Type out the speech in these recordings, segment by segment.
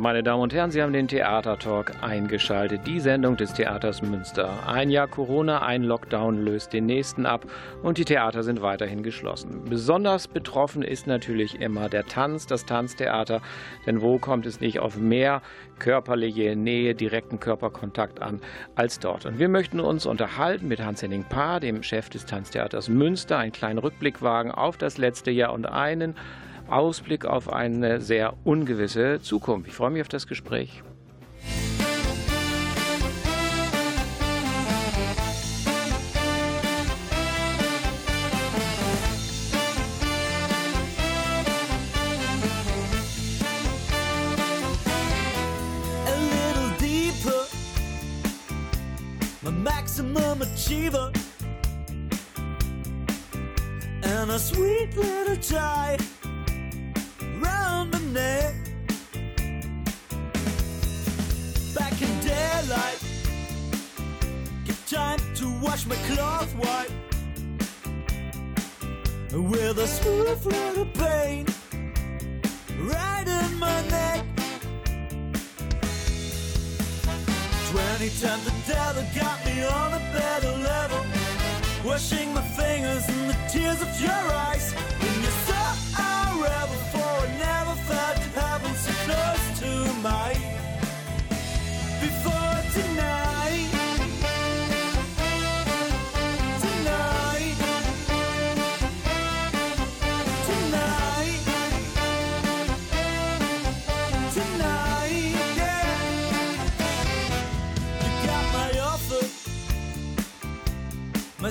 Meine Damen und Herren. Sie haben den Theatertalk eingeschaltet, die Sendung des Theaters Münster. Ein Jahr Corona, ein Lockdown löst den nächsten ab und die Theater sind weiterhin geschlossen. Besonders betroffen ist natürlich immer der Tanz, das Tanztheater. Denn wo kommt es nicht auf mehr körperliche Nähe, direkten Körperkontakt an als dort? Und wir möchten uns unterhalten mit Hans-Henning Paar, dem Chef des Tanztheaters Münster, einen kleinen Rückblick wagen auf das letzte Jahr und einen Ausblick auf eine sehr ungewisse Zukunft. Ich freue mich auf das Gespräch. maximum achiever and a sweet little tie time to wash my cloth white with a smooth little pain right in my neck. Twenty times the devil got me on a better level, washing my fingers in the tears of your eyes. When you saw I rebel for never felt heaven so close to my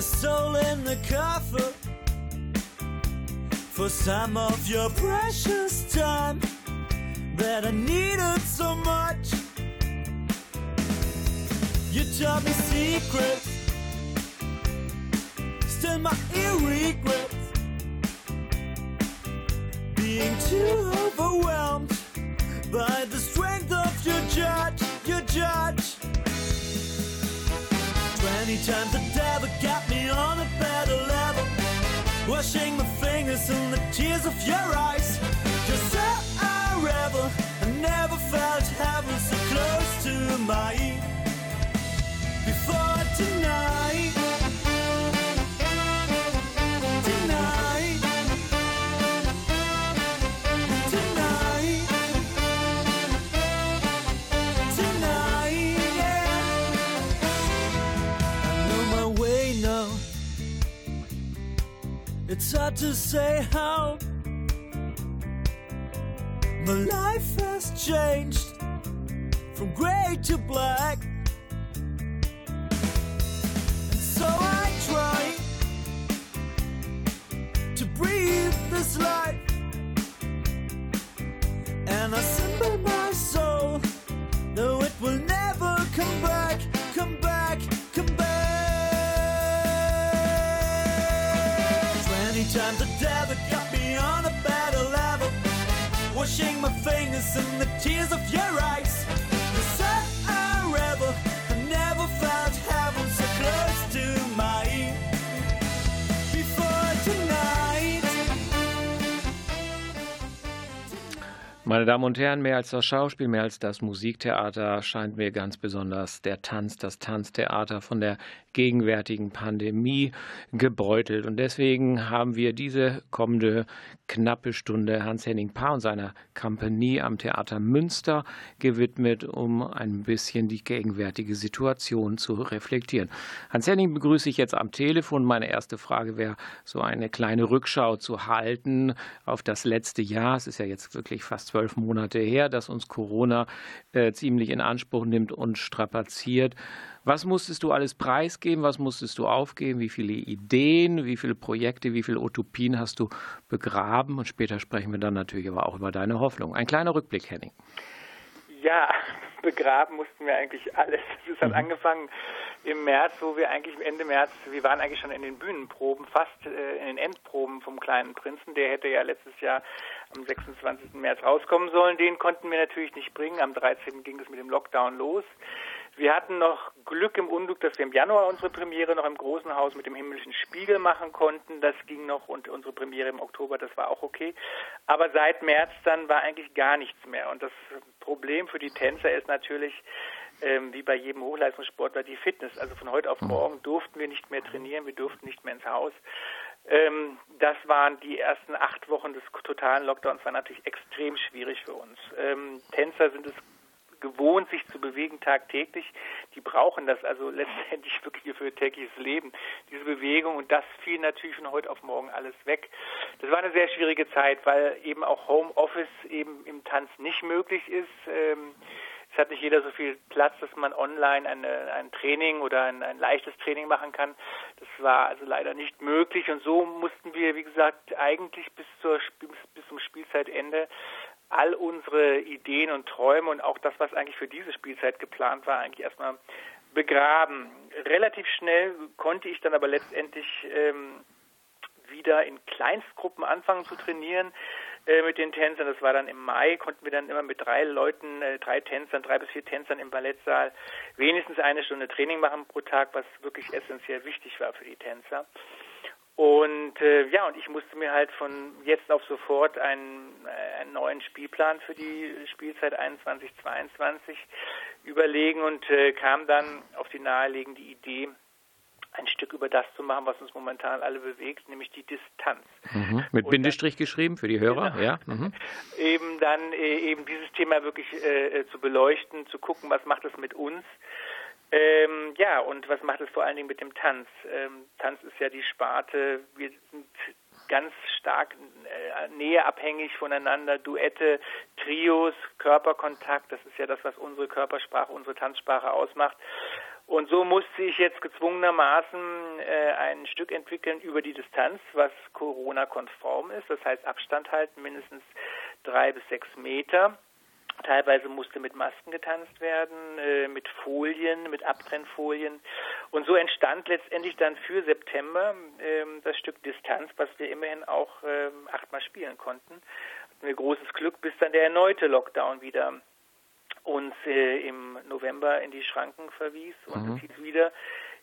my soul in the coffin for some of your precious time that I needed so much. You taught me secrets, still my ear regrets being too overwhelmed by the strength of your judge, your judge. Twenty times the devil on a better level. Washing my fingers in the tears of your eyes. Cause I rebel, I never felt heaven so close to my to say how my life has changed from gray to black. Meine Damen und Herren, mehr als das Schauspiel, mehr als das Musiktheater scheint mir ganz besonders der Tanz, das Tanztheater von der gegenwärtigen Pandemie gebeutelt. Und deswegen haben wir diese kommende knappe Stunde Hans-Henning Paar und seiner Kompanie am Theater Münster gewidmet, um ein bisschen die gegenwärtige Situation zu reflektieren. Hans-Henning begrüße ich jetzt am Telefon. Meine erste Frage wäre, so eine kleine Rückschau zu halten auf das letzte Jahr. Es ist ja jetzt wirklich fast zwölf Monate her, dass uns Corona äh, ziemlich in Anspruch nimmt und strapaziert. Was musstest du alles preisgeben? Was musstest du aufgeben? Wie viele Ideen, wie viele Projekte, wie viele Utopien hast du begraben? Und später sprechen wir dann natürlich aber auch über deine Hoffnung. Ein kleiner Rückblick, Henning. Ja, begraben mussten wir eigentlich alles. Es hat mhm. angefangen im März, wo wir eigentlich Ende März, wir waren eigentlich schon in den Bühnenproben, fast äh, in den Endproben vom kleinen Prinzen. Der hätte ja letztes Jahr am 26. März rauskommen sollen. Den konnten wir natürlich nicht bringen. Am 13. ging es mit dem Lockdown los. Wir hatten noch Glück im Unglück, dass wir im Januar unsere Premiere noch im großen Haus mit dem himmlischen Spiegel machen konnten. Das ging noch und unsere Premiere im Oktober, das war auch okay. Aber seit März dann war eigentlich gar nichts mehr. Und das Problem für die Tänzer ist natürlich, ähm, wie bei jedem Hochleistungssportler, die Fitness. Also von heute auf mhm. morgen durften wir nicht mehr trainieren, wir durften nicht mehr ins Haus. Ähm, das waren die ersten acht Wochen des totalen Lockdowns, war natürlich extrem schwierig für uns. Ähm, Tänzer sind es gewohnt, sich zu bewegen tagtäglich. Die brauchen das also letztendlich wirklich für ihr tägliches Leben, diese Bewegung. Und das fiel natürlich von heute auf morgen alles weg. Das war eine sehr schwierige Zeit, weil eben auch Homeoffice eben im Tanz nicht möglich ist. Ähm, es hat nicht jeder so viel Platz, dass man online eine, ein Training oder ein, ein leichtes Training machen kann. Das war also leider nicht möglich und so mussten wir, wie gesagt, eigentlich bis, zur, bis zum Spielzeitende all unsere Ideen und Träume und auch das, was eigentlich für diese Spielzeit geplant war, eigentlich erstmal begraben. Relativ schnell konnte ich dann aber letztendlich ähm, wieder in Kleinstgruppen anfangen zu trainieren äh, mit den Tänzern. Das war dann im Mai, konnten wir dann immer mit drei Leuten, äh, drei Tänzern, drei bis vier Tänzern im Ballettsaal wenigstens eine Stunde Training machen pro Tag, was wirklich essentiell wichtig war für die Tänzer. Und äh, ja, und ich musste mir halt von jetzt auf sofort einen, äh, einen neuen Spielplan für die Spielzeit 21, 22 überlegen und äh, kam dann auf die naheliegende Idee, ein Stück über das zu machen, was uns momentan alle bewegt, nämlich die Distanz. Mhm. Mit und Bindestrich dann, geschrieben für die Hörer, genau, ja. Mhm. Eben dann äh, eben dieses Thema wirklich äh, zu beleuchten, zu gucken, was macht es mit uns ähm, ja, und was macht es vor allen Dingen mit dem Tanz? Ähm, Tanz ist ja die Sparte, wir sind ganz stark äh, näheabhängig voneinander, Duette, Trios, Körperkontakt, das ist ja das, was unsere Körpersprache, unsere Tanzsprache ausmacht. Und so musste ich jetzt gezwungenermaßen äh, ein Stück entwickeln über die Distanz, was Corona-konform ist, das heißt Abstand halten, mindestens drei bis sechs Meter. Teilweise musste mit Masken getanzt werden, äh, mit Folien, mit Abtrennfolien. Und so entstand letztendlich dann für September ähm, das Stück Distanz, was wir immerhin auch ähm, achtmal spielen konnten. Hatten wir großes Glück, bis dann der erneute Lockdown wieder uns äh, im November in die Schranken verwies und mhm. es hieß wieder,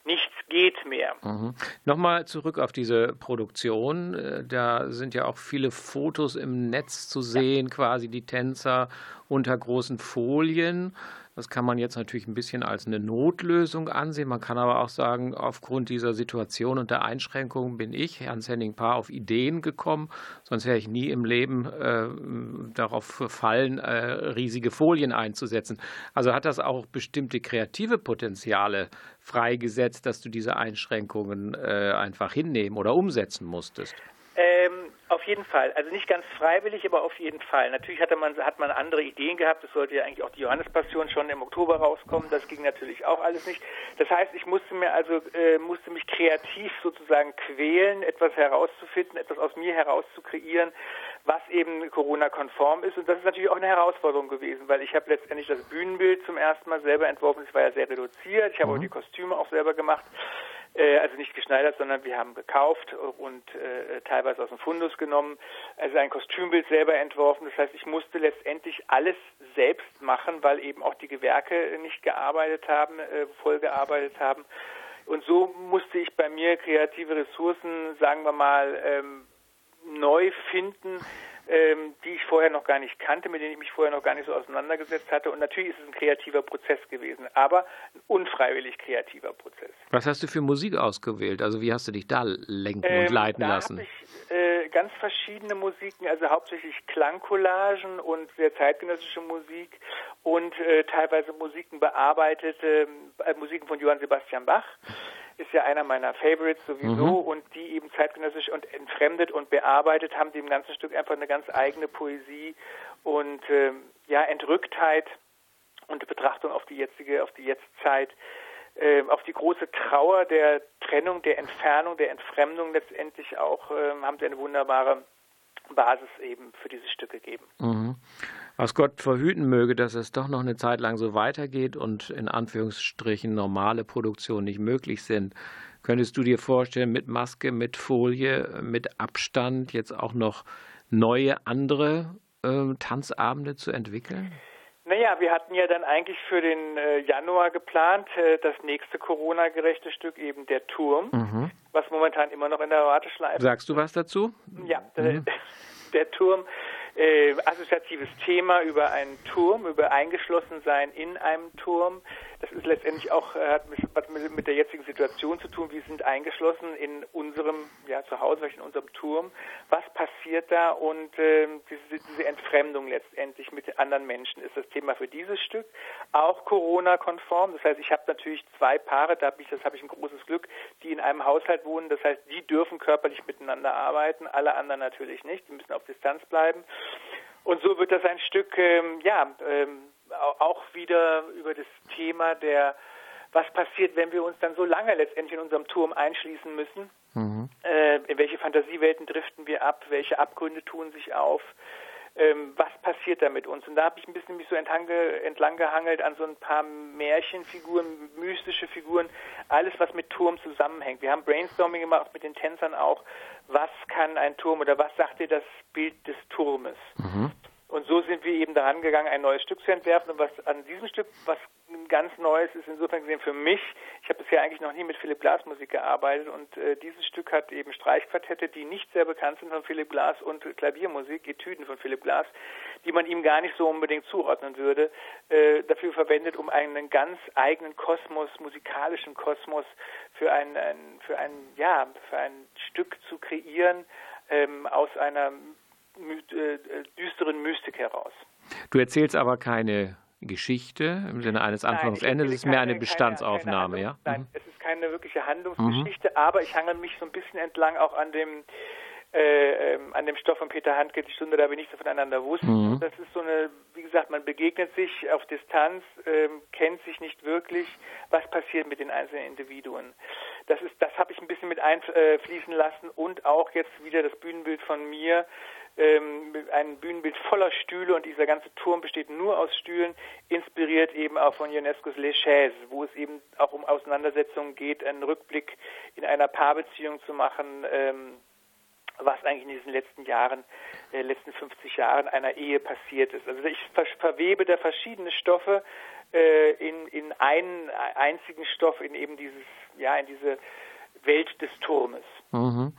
nichts geht mehr. Mhm. Nochmal zurück auf diese Produktion. Äh, da sind ja auch viele Fotos im Netz zu sehen, ja. quasi die Tänzer unter großen Folien. Das kann man jetzt natürlich ein bisschen als eine Notlösung ansehen. Man kann aber auch sagen, aufgrund dieser Situation und der Einschränkungen bin ich, Hans Henning Paar, auf Ideen gekommen. Sonst wäre ich nie im Leben äh, darauf verfallen, äh, riesige Folien einzusetzen. Also hat das auch bestimmte kreative Potenziale freigesetzt, dass du diese Einschränkungen äh, einfach hinnehmen oder umsetzen musstest? Auf jeden Fall. Also nicht ganz freiwillig, aber auf jeden Fall. Natürlich hatte man, hat man andere Ideen gehabt. Es sollte ja eigentlich auch die Johannespassion schon im Oktober rauskommen. Das ging natürlich auch alles nicht. Das heißt, ich musste mir also, äh, musste mich kreativ sozusagen quälen, etwas herauszufinden, etwas aus mir herauszukreieren, was eben Corona-konform ist. Und das ist natürlich auch eine Herausforderung gewesen, weil ich habe letztendlich das Bühnenbild zum ersten Mal selber entworfen. Es war ja sehr reduziert. Ich habe mhm. auch die Kostüme auch selber gemacht. Äh, also nicht geschneidert, sondern wir haben gekauft und äh, teilweise aus dem Fundus genommen, also ein Kostümbild selber entworfen. Das heißt, ich musste letztendlich alles selbst machen, weil eben auch die Gewerke nicht gearbeitet haben, äh, voll gearbeitet haben. Und so musste ich bei mir kreative Ressourcen, sagen wir mal, ähm, neu finden, ähm, die ich vorher noch gar nicht kannte, mit denen ich mich vorher noch gar nicht so auseinandergesetzt hatte. Und natürlich ist es ein kreativer Prozess gewesen, aber ein unfreiwillig kreativer Prozess. Was hast du für Musik ausgewählt? Also wie hast du dich da lenken ähm, und leiten da lassen? Ich, äh, ganz verschiedene Musiken, also hauptsächlich Klangcollagen und sehr zeitgenössische Musik und äh, teilweise Musiken bearbeitete, äh, Musiken von Johann Sebastian Bach ist ja einer meiner Favorites sowieso mhm. und die eben zeitgenössisch und entfremdet und bearbeitet haben dem ganzen Stück einfach eine ganz eigene Poesie und ähm, ja Entrücktheit und Betrachtung auf die jetzige, auf die Jetztzeit, äh, auf die große Trauer der Trennung, der Entfernung, der Entfremdung letztendlich auch, äh, haben sie eine wunderbare Basis eben für dieses Stück gegeben. Mhm. Was Gott verhüten möge, dass es doch noch eine Zeit lang so weitergeht und in Anführungsstrichen normale Produktionen nicht möglich sind. Könntest du dir vorstellen, mit Maske, mit Folie, mit Abstand jetzt auch noch neue andere äh, Tanzabende zu entwickeln? Naja, wir hatten ja dann eigentlich für den äh, Januar geplant, äh, das nächste Corona-gerechte Stück eben der Turm, mhm. was momentan immer noch in der Warteschleife Sagst du was dazu? Ja, mhm. der Turm äh, assoziatives Thema über einen Turm, über Eingeschlossensein in einem Turm. Das ist letztendlich auch, äh, hat was mit, der jetzigen Situation zu tun. Wir sind eingeschlossen in unserem, ja, Zuhause, in unserem Turm. Was passiert da? Und äh, diese, diese Entfremdung letztendlich mit anderen Menschen ist das Thema für dieses Stück. Auch Corona-konform. Das heißt, ich habe natürlich zwei Paare, da habe ich, das habe ich ein großes Glück, die in einem Haushalt wohnen. Das heißt, die dürfen körperlich miteinander arbeiten, alle anderen natürlich nicht. Die müssen auf Distanz bleiben. Und so wird das ein Stück, ähm, ja, ähm, auch wieder über das Thema der, was passiert, wenn wir uns dann so lange letztendlich in unserem Turm einschließen müssen. Mhm. Äh, in welche Fantasiewelten driften wir ab? Welche Abgründe tun sich auf? Ähm, was passiert da mit uns? Und da habe ich ein bisschen mich so entlang, gehangelt an so ein paar Märchenfiguren, mystische Figuren, alles, was mit Turm zusammenhängt. Wir haben Brainstorming gemacht mit den Tänzern auch. Was kann ein Turm oder was sagt dir das Bild des Turmes? Mhm. Und so sind wir eben daran gegangen, ein neues Stück zu entwerfen. Und was an diesem Stück, was ganz Neues ist insofern gesehen für mich, ich habe bisher eigentlich noch nie mit Philipp Glass Musik gearbeitet und äh, dieses Stück hat eben Streichquartette, die nicht sehr bekannt sind von Philipp Glass und Klaviermusik, Etüden von Philipp Glass, die man ihm gar nicht so unbedingt zuordnen würde, äh, dafür verwendet, um einen ganz eigenen Kosmos, musikalischen Kosmos für ein, ein für ein ja für ein Stück zu kreieren ähm, aus einer düsteren Mystik heraus. Du erzählst aber keine Geschichte im Sinne eines Anfangs Endes, es ist mehr eine Bestandsaufnahme, keine, keine ja? Nein, mhm. es ist keine wirkliche Handlungsgeschichte, mhm. aber ich hangel mich so ein bisschen entlang auch an dem äh, ähm, an dem Stoff von Peter Handke, die Stunde, da wir nichts voneinander wussten. Mhm. Das ist so eine, wie gesagt, man begegnet sich auf Distanz, ähm, kennt sich nicht wirklich, was passiert mit den einzelnen Individuen. Das ist, das habe ich ein bisschen mit einfließen lassen und auch jetzt wieder das Bühnenbild von mir, ähm, ein Bühnenbild voller Stühle und dieser ganze Turm besteht nur aus Stühlen, inspiriert eben auch von Ionescos Les Chaises, wo es eben auch um Auseinandersetzungen geht, einen Rückblick in einer Paarbeziehung zu machen, ähm, was eigentlich in diesen letzten Jahren, äh, letzten 50 Jahren einer Ehe passiert ist. Also ich ver verwebe da verschiedene Stoffe äh, in, in einen einzigen Stoff, in eben dieses, ja, in diese Welt des Turmes. Mhm.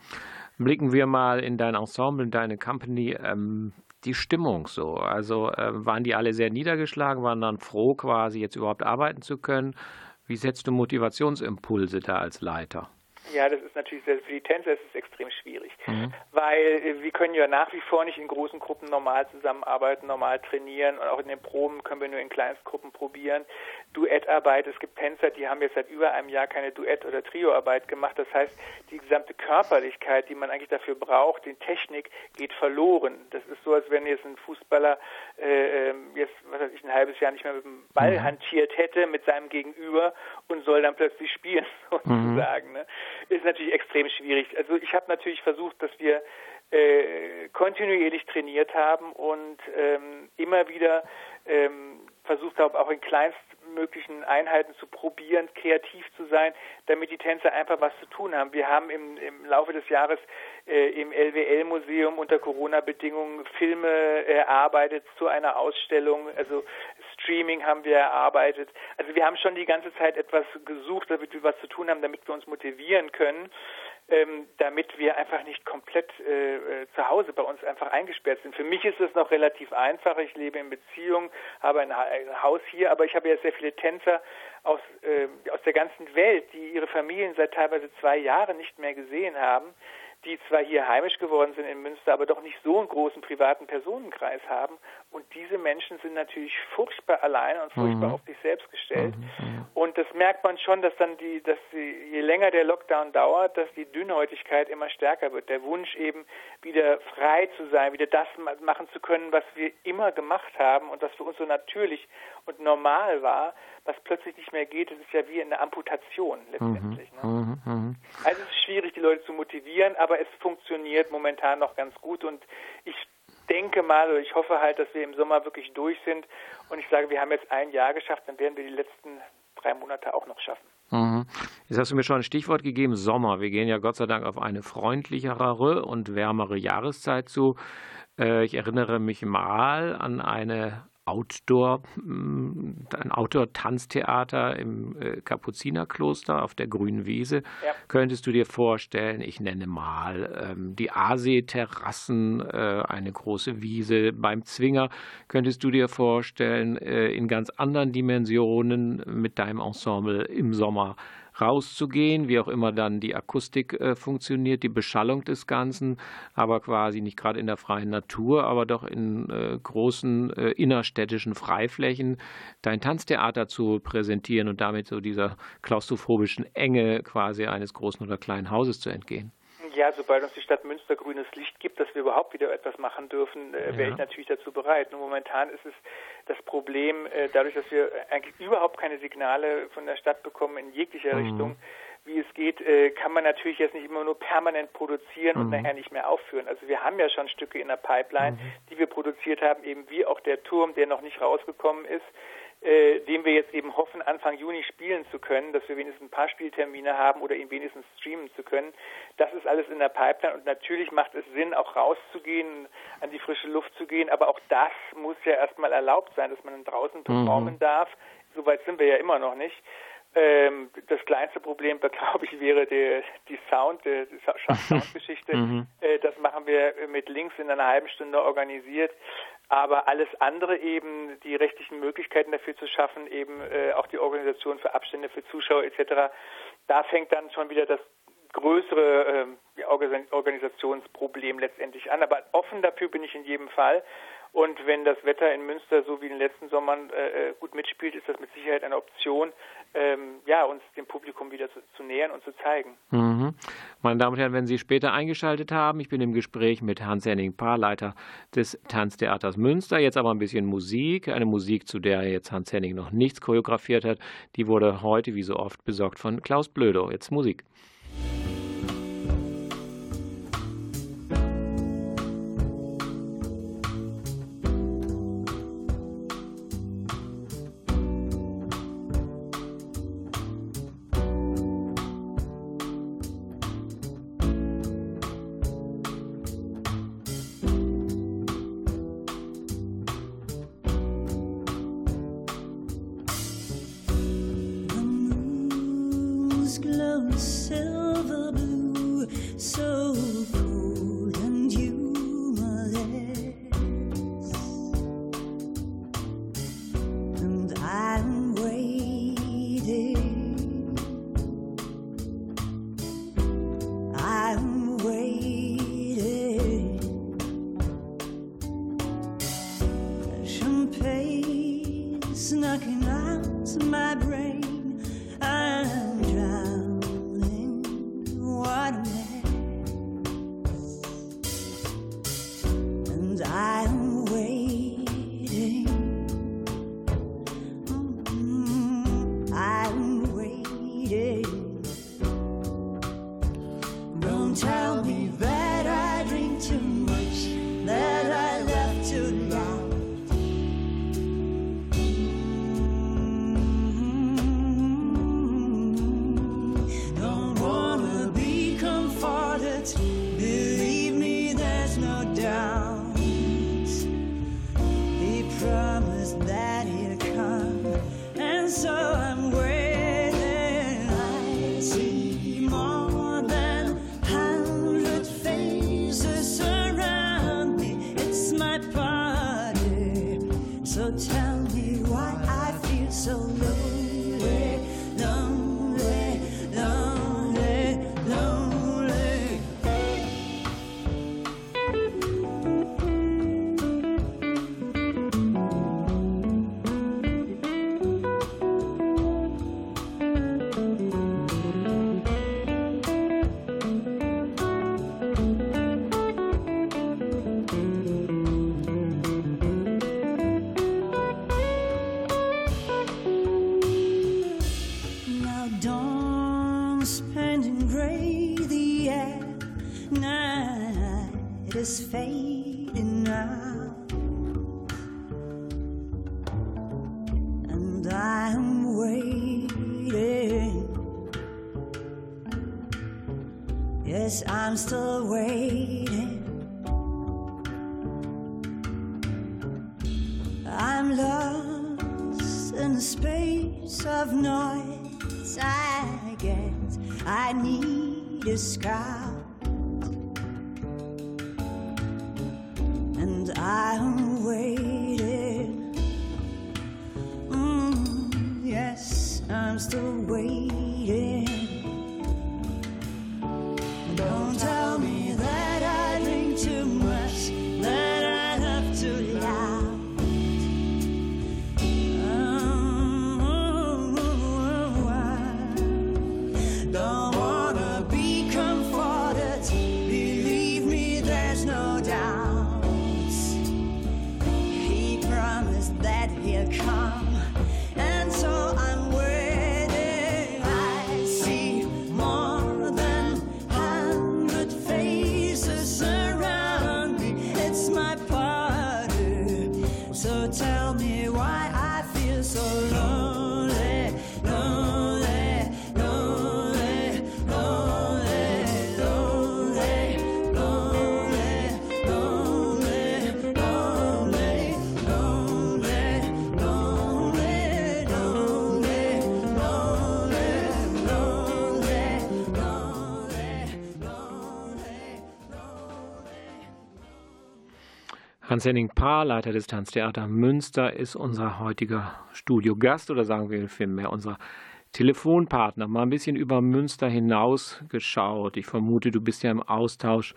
Blicken wir mal in dein Ensemble, in deine Company. Ähm, die Stimmung so? Also äh, waren die alle sehr niedergeschlagen, waren dann froh, quasi jetzt überhaupt arbeiten zu können? Wie setzt du Motivationsimpulse da als Leiter? Ja, das ist natürlich sehr, für die Tänzer ist es extrem schwierig, mhm. weil äh, wir können ja nach wie vor nicht in großen Gruppen normal zusammenarbeiten, normal trainieren und auch in den Proben können wir nur in Kleinstgruppen probieren. Duettarbeit, es gibt Tänzer, die haben jetzt seit über einem Jahr keine Duett- oder Trioarbeit gemacht. Das heißt, die gesamte Körperlichkeit, die man eigentlich dafür braucht, die Technik, geht verloren. Das ist so, als wenn jetzt ein Fußballer äh, ähm, jetzt, was weiß ich, ein halbes Jahr nicht mehr mit dem Ball mhm. hantiert hätte mit seinem Gegenüber und soll dann plötzlich spielen, sozusagen. Mhm. Ne? Ist natürlich extrem schwierig. Also ich habe natürlich versucht, dass wir äh, kontinuierlich trainiert haben und ähm, immer wieder ähm, versucht haben, auch in kleinstmöglichen Einheiten zu probieren, kreativ zu sein, damit die Tänzer einfach was zu tun haben. Wir haben im, im Laufe des Jahres äh, im LWL-Museum unter Corona-Bedingungen Filme erarbeitet zu einer Ausstellung, also Streaming haben wir erarbeitet. Also wir haben schon die ganze Zeit etwas gesucht, damit wir was zu tun haben, damit wir uns motivieren können, ähm, damit wir einfach nicht komplett äh, äh, zu Hause bei uns einfach eingesperrt sind. Für mich ist es noch relativ einfach. Ich lebe in Beziehung, habe ein, ein Haus hier, aber ich habe ja sehr viele Tänzer aus, äh, aus der ganzen Welt, die ihre Familien seit teilweise zwei Jahren nicht mehr gesehen haben die zwar hier heimisch geworden sind in Münster, aber doch nicht so einen großen privaten Personenkreis haben. Und diese Menschen sind natürlich furchtbar alleine und furchtbar mhm. auf sich selbst gestellt. Mhm. mhm. Und das merkt man schon, dass dann die, dass die, je länger der Lockdown dauert, dass die Dünnhäutigkeit immer stärker wird. Der Wunsch eben wieder frei zu sein, wieder das machen zu können, was wir immer gemacht haben und was für uns so natürlich und normal war, was plötzlich nicht mehr geht, das ist ja wie eine Amputation letztendlich. Mhm. Ne? Mhm. mhm. Also es ist schwierig, die Leute zu motivieren, aber es funktioniert momentan noch ganz gut und ich denke mal oder ich hoffe halt, dass wir im Sommer wirklich durch sind und ich sage, wir haben jetzt ein Jahr geschafft, dann werden wir die letzten drei Monate auch noch schaffen. Mhm. Jetzt hast du mir schon ein Stichwort gegeben, Sommer. Wir gehen ja Gott sei Dank auf eine freundlichere und wärmere Jahreszeit zu. Äh, ich erinnere mich mal an eine Outdoor, mm, ein Outdoor-Tanztheater im äh, Kapuzinerkloster auf der Grünen Wiese. Ja. Könntest du dir vorstellen, ich nenne mal ähm, die Aasee-Terrassen, äh, eine große Wiese beim Zwinger. Könntest du dir vorstellen, äh, in ganz anderen Dimensionen mit deinem Ensemble im Sommer rauszugehen, wie auch immer dann die Akustik äh, funktioniert, die Beschallung des Ganzen, aber quasi nicht gerade in der freien Natur, aber doch in äh, großen äh, innerstädtischen Freiflächen dein Tanztheater zu präsentieren und damit so dieser klaustrophobischen Enge quasi eines großen oder kleinen Hauses zu entgehen. Ja, sobald uns die Stadt Münster grünes Licht gibt, dass wir überhaupt wieder etwas machen dürfen, äh, wäre ja. ich natürlich dazu bereit. Nur momentan ist es das Problem, äh, dadurch, dass wir eigentlich überhaupt keine Signale von der Stadt bekommen in jeglicher mhm. Richtung, wie es geht, äh, kann man natürlich jetzt nicht immer nur permanent produzieren und mhm. nachher nicht mehr aufführen. Also wir haben ja schon Stücke in der Pipeline, mhm. die wir produziert haben, eben wie auch der Turm, der noch nicht rausgekommen ist äh, den wir jetzt eben hoffen, Anfang Juni spielen zu können, dass wir wenigstens ein paar Spieltermine haben oder ihn wenigstens streamen zu können. Das ist alles in der Pipeline und natürlich macht es Sinn, auch rauszugehen, an die frische Luft zu gehen, aber auch das muss ja erstmal erlaubt sein, dass man draußen performen mhm. darf. Soweit sind wir ja immer noch nicht. Ähm, das kleinste Problem, glaube ich, wäre die, die Sound, die, die Soundgeschichte. mhm. äh, das machen wir mit Links in einer halben Stunde organisiert. Aber alles andere eben, die rechtlichen Möglichkeiten dafür zu schaffen, eben äh, auch die Organisation für Abstände für Zuschauer etc., da fängt dann schon wieder das größere äh, Organisationsproblem letztendlich an. Aber offen dafür bin ich in jedem Fall. Und wenn das Wetter in Münster so wie in den letzten Sommern äh, äh, gut mitspielt, ist das mit Sicherheit eine Option, ähm, ja, uns dem Publikum wieder zu, zu nähern und zu zeigen. Mhm. Meine Damen und Herren, wenn Sie später eingeschaltet haben, ich bin im Gespräch mit Hans-Henning Paar, Leiter des Tanztheaters Münster. Jetzt aber ein bisschen Musik, eine Musik, zu der jetzt Hans-Henning noch nichts choreografiert hat. Die wurde heute, wie so oft, besorgt von Klaus Blödo. Jetzt Musik. I guess I need a scout. And I'm waiting. Mm, yes, I'm still waiting. Hans-Henning Paar, Leiter des Tanztheater Münster, ist unser heutiger Studiogast oder sagen wir vielmehr unser Telefonpartner. Mal ein bisschen über Münster hinaus geschaut. Ich vermute, du bist ja im Austausch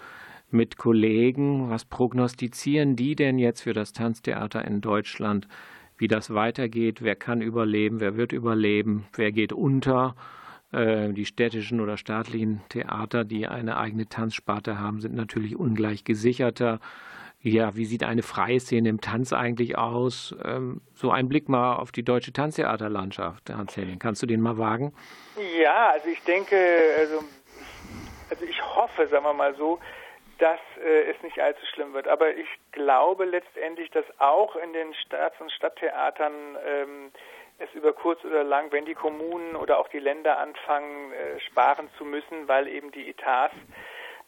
mit Kollegen. Was prognostizieren die denn jetzt für das Tanztheater in Deutschland? Wie das weitergeht? Wer kann überleben? Wer wird überleben? Wer geht unter? Äh, Die städtischen oder staatlichen Theater, die eine eigene Tanzsparte haben, sind natürlich ungleich gesicherter. Ja, wie sieht eine freie Szene im Tanz eigentlich aus? Ähm, so ein Blick mal auf die deutsche Tanztheaterlandschaft, Hans Henning. Kannst du den mal wagen? Ja, also ich denke, also, also ich hoffe, sagen wir mal so, dass äh, es nicht allzu schlimm wird. Aber ich glaube letztendlich, dass auch in den Staats- und Stadttheatern ähm, es über kurz oder lang, wenn die Kommunen oder auch die Länder anfangen, äh, sparen zu müssen, weil eben die Etats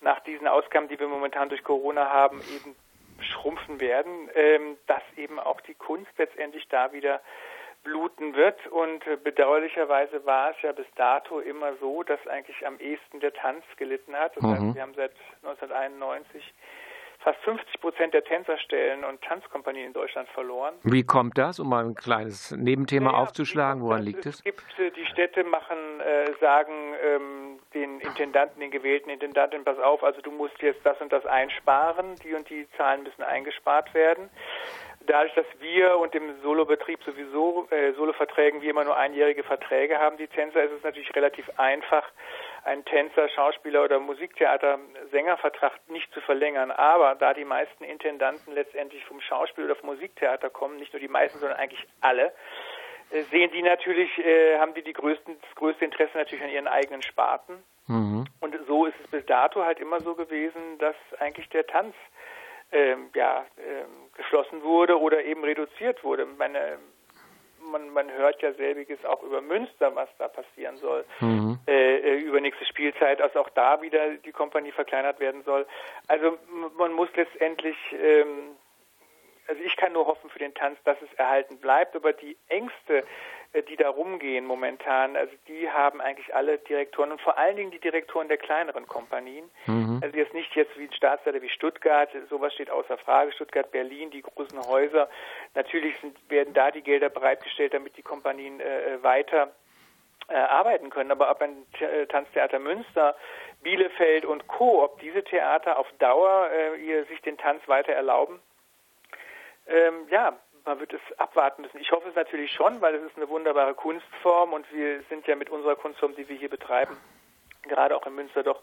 nach diesen Ausgaben, die wir momentan durch Corona haben, eben schrumpfen werden, ähm, dass eben auch die Kunst letztendlich da wieder bluten wird. Und äh, bedauerlicherweise war es ja bis dato immer so, dass eigentlich am ehesten der Tanz gelitten hat. Das Mhm. heißt, wir haben seit 1991 fast 50 Prozent der Tänzerstellen und Tanzkompanien in Deutschland verloren. Wie kommt das, um mal ein kleines Nebenthema Naja, aufzuschlagen? wie Woran kommt liegt das? es? Es gibt, äh, die Städte machen, äh, sagen ähm, den Intendanten, den gewählten Intendanten, pass auf, also du musst jetzt das und das einsparen, die und die Zahlen müssen eingespart werden. Dadurch, dass wir und im Solobetrieb sowieso, äh, Soloverträgen, wir immer nur einjährige Verträge haben, die Tänzer, ist es natürlich relativ einfach, einen Tänzer, Schauspieler oder Musiktheater, Sängervertrag nicht zu verlängern. Aber da die meisten Intendanten letztendlich vom Schauspiel oder vom Musiktheater kommen, nicht nur die meisten, sondern eigentlich alle, äh, sehen die natürlich, äh, haben die, die größten, das größte Interesse natürlich an ihren eigenen Sparten. Mhm. Und so ist es bis dato halt immer so gewesen, dass eigentlich der Tanz ähm, ja, ähm, geschlossen wurde oder eben reduziert wurde. Meine, man, man hört ja selbiges auch über Münster, was da passieren soll, Mhm. äh, äh, über nächste Spielzeit, als auch da wieder die Kompanie verkleinert werden soll. Also man muss letztendlich, ähm, also ich kann nur hoffen für den Tanz, dass es erhalten bleibt, aber die Ängste, äh, die da rumgehen momentan, also die haben eigentlich alle Direktoren und vor allen Dingen die Direktoren der kleineren Kompanien. Mhm. Also jetzt nicht jetzt wie ein Staatsleiter wie Stuttgart, sowas steht außer Frage, Stuttgart, Berlin, die großen Häuser. Natürlich sind, werden da die Gelder bereitgestellt, damit die Kompanien äh, weiter äh, arbeiten können. Aber ob ein äh, Tanztheater Münster, Bielefeld und Co., ob diese Theater auf Dauer äh, ihr, sich den Tanz weiter erlauben, ähm, ja, man wird es abwarten müssen. Ich hoffe es natürlich schon, weil es ist eine wunderbare Kunstform und wir sind ja mit unserer Kunstform, die wir hier betreiben, gerade auch in Münster doch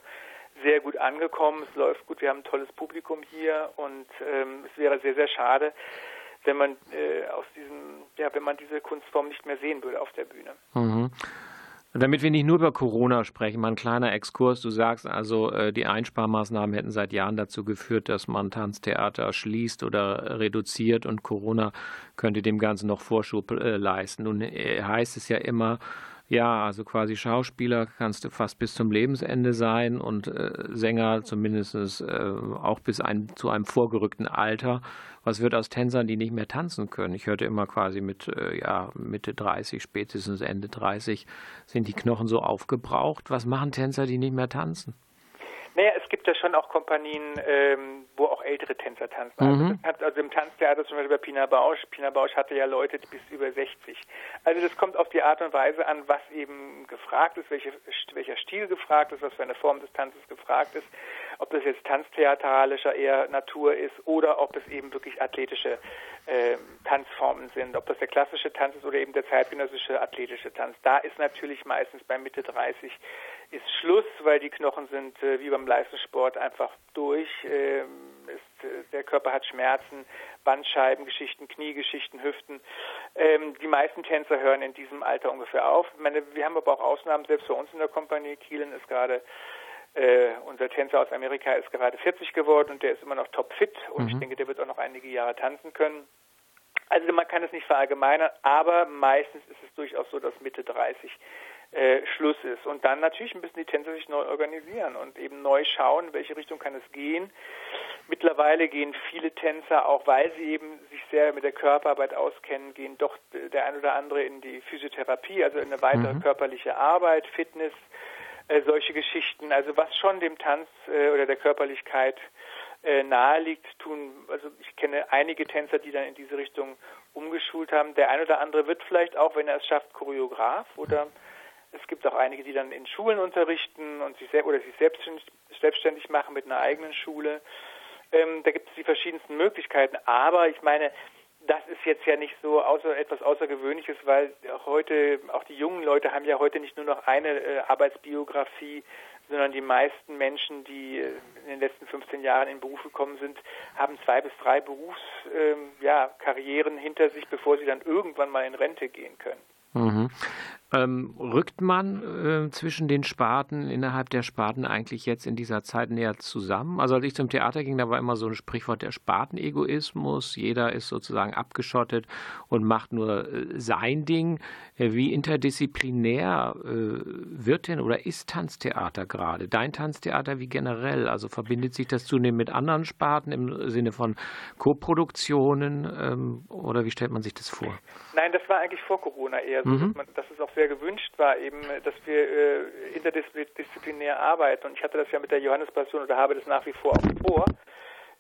sehr gut angekommen. Es läuft gut, wir haben ein tolles Publikum hier und ähm, es wäre sehr, sehr schade, wenn man äh, aus diesem, ja, wenn man diese Kunstform nicht mehr sehen würde auf der Bühne. Mhm. Und damit wir nicht nur über Corona sprechen, mal ein kleiner Exkurs. Du sagst also, äh, die Einsparmaßnahmen hätten seit Jahren dazu geführt, dass man Tanztheater schließt oder reduziert und Corona könnte dem Ganzen noch Vorschub äh, leisten. Nun äh, heißt es ja immer, ja, also quasi Schauspieler kannst du fast bis zum Lebensende sein und äh, Sänger zumindest äh, auch bis ein, zu einem vorgerückten Alter. Was wird aus Tänzern, die nicht mehr tanzen können? Ich hörte immer quasi mit äh, ja, Mitte 30, spätestens Ende 30 sind die Knochen so aufgebraucht. Was machen Tänzer, die nicht mehr tanzen? Naja, es gibt ja schon auch Kompanien, ähm, wo auch ältere Tänzer tanzen. Also Mhm. hat, also im Tanztheater zum Beispiel bei Pina Bausch. Pina Bausch hatte ja Leute bis über 60. Also das kommt auf die Art und Weise an, was eben gefragt ist, welche, welcher Stil gefragt ist, was für eine Form des Tanzes gefragt ist. Ob das jetzt tanztheatralischer eher Natur ist oder ob es eben wirklich athletische ähm, Tanzformen sind. Ob das der klassische Tanz ist oder eben der zeitgenössische athletische Tanz. Da ist natürlich meistens bei Mitte 30 ist Schluss, weil die Knochen sind äh, wie beim Leistungssport einfach durch. Ähm, ist, äh, der Körper hat Schmerzen, Bandscheibengeschichten, Kniegeschichten, Hüften. Ähm, die meisten Tänzer hören in diesem Alter ungefähr auf. Ich meine, wir haben aber auch Ausnahmen, selbst bei uns in der Kompanie. Kielen ist gerade äh, unser Tänzer aus Amerika ist gerade 40 geworden und der ist immer noch topfit und ich denke, der wird auch noch einige Jahre tanzen können. Also man kann es nicht verallgemeinern, aber meistens ist es durchaus so, dass Mitte 30 äh, Schluss ist. Und dann natürlich müssen die Tänzer sich neu organisieren und eben neu schauen, in welche Richtung kann es gehen. Mittlerweile gehen viele Tänzer, auch weil sie eben sich sehr mit der Körperarbeit auskennen, gehen doch der ein oder andere in die Physiotherapie, also in eine weitere körperliche Arbeit, Fitness, äh, solche Geschichten. Also was schon dem Tanz äh, oder der Körperlichkeit äh, nahe liegt, tun, also ich kenne einige Tänzer, die dann in diese Richtung umgeschult haben. Der ein oder andere wird vielleicht auch, wenn er es schafft, Choreograf oder es gibt auch einige, die dann in Schulen unterrichten und sich oder sich selbstständig, selbstständig machen mit einer eigenen Schule. Ähm, da gibt es die verschiedensten Möglichkeiten. Aber ich meine, das ist jetzt ja nicht so außer, etwas Außergewöhnliches, weil heute, auch die jungen Leute haben ja heute nicht nur noch eine äh, Arbeitsbiografie, sondern die meisten Menschen, die äh, in den letzten 15 Jahren in Beruf gekommen sind, haben zwei bis drei Berufskarrieren ja, Karrieren hinter sich, bevor sie dann irgendwann mal in Rente gehen können. Mhm. Ähm, rückt man äh, zwischen den Sparten, innerhalb der Sparten eigentlich jetzt in dieser Zeit näher zusammen? Also als ich zum Theater ging, da war immer so ein Sprichwort der Spartenegoismus. Jeder ist sozusagen abgeschottet und macht nur äh, sein Ding. Äh, wie interdisziplinär äh, wird denn oder ist Tanztheater gerade? Dein Tanztheater wie generell? Also verbindet sich das zunehmend mit anderen Sparten im Sinne von Koproduktionen ähm, oder wie stellt man sich das vor? Nein, das war eigentlich vor Corona eher so, dass, man, dass es auch sehr gewünscht war, eben, dass wir äh, interdisziplinär arbeiten. Und ich hatte das ja mit der Johannespassion oder habe das nach wie vor auch vor,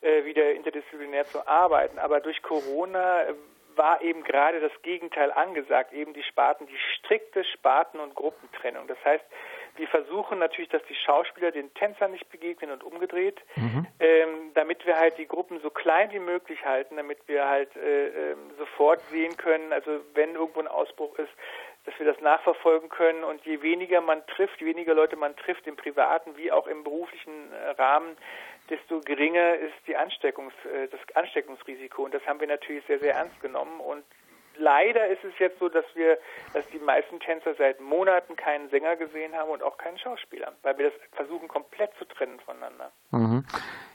äh, wieder interdisziplinär zu arbeiten. Aber durch Corona äh, war eben gerade das Gegenteil angesagt, eben die Sparten, die strikte Sparten- und Gruppentrennung. Das heißt, wir versuchen natürlich, dass die Schauspieler den Tänzern nicht begegnen und umgedreht, ähm, damit wir halt die Gruppen so klein wie möglich halten, damit wir halt äh, ähm, sofort sehen können, also wenn irgendwo ein Ausbruch ist, dass wir das nachverfolgen können. Und je weniger man trifft, je weniger Leute man trifft im privaten wie auch im beruflichen äh, Rahmen, desto geringer ist die Ansteckungs, äh, das Ansteckungsrisiko. Und das haben wir natürlich sehr, sehr ernst genommen. Und leider ist es jetzt so, dass wir, dass die meisten Tänzer seit Monaten keinen Sänger gesehen haben und auch keinen Schauspieler, weil wir das versuchen komplett zu trennen voneinander. Mhm.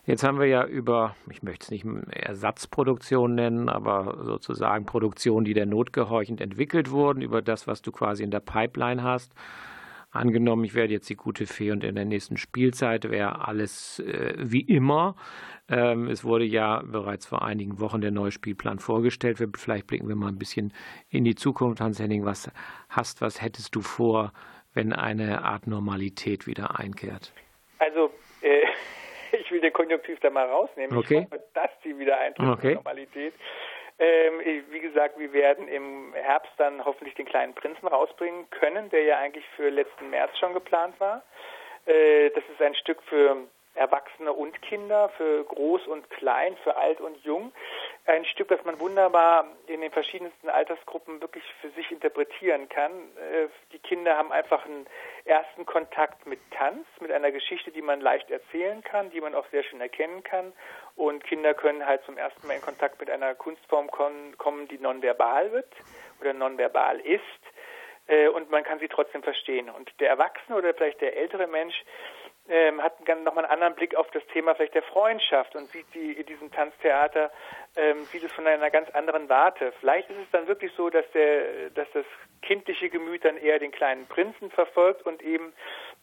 Jetzt haben wir ja über, ich möchte es nicht Ersatzproduktion nennen, aber sozusagen Produktionen, die der Not gehorchend entwickelt wurden, über das, was du quasi in der Pipeline hast. Angenommen, ich werde jetzt die gute Fee und in der nächsten Spielzeit wäre alles äh, wie immer. Ähm, es wurde ja bereits vor einigen Wochen der neue Spielplan vorgestellt. Wir, vielleicht blicken wir mal ein bisschen in die Zukunft. Hans Henning, was hast, was hättest du vor, wenn eine Art Normalität wieder einkehrt? Also, äh, ich will den Konjunktiv da mal rausnehmen. Okay. Ich hoffe, dass die wieder eintritt, Okay. Normalität. Ähm, wie gesagt, wir werden im Herbst dann hoffentlich den kleinen Prinzen rausbringen können, der ja eigentlich für letzten März schon geplant war. Äh, das ist ein Stück für Erwachsene und Kinder, für groß und klein, für alt und jung. Ein Stück, das man wunderbar in den verschiedensten Altersgruppen wirklich für sich interpretieren kann. Äh, Die Kinder haben einfach einen ersten Kontakt mit Tanz, mit einer Geschichte, die man leicht erzählen kann, die man auch sehr schön erkennen kann. Und Kinder können halt zum ersten Mal in Kontakt mit einer Kunstform kommen, die nonverbal wird oder nonverbal ist. äh, und man kann sie trotzdem verstehen. Und der Erwachsene oder vielleicht der ältere Mensch ähm, hat nochmal einen anderen Blick auf das Thema vielleicht der Freundschaft und sieht die in diesem Tanztheater, ähm, sieht es von einer ganz anderen Warte. Vielleicht ist es dann wirklich so, dass der, dass das kindliche Gemüt dann eher den kleinen Prinzen verfolgt und eben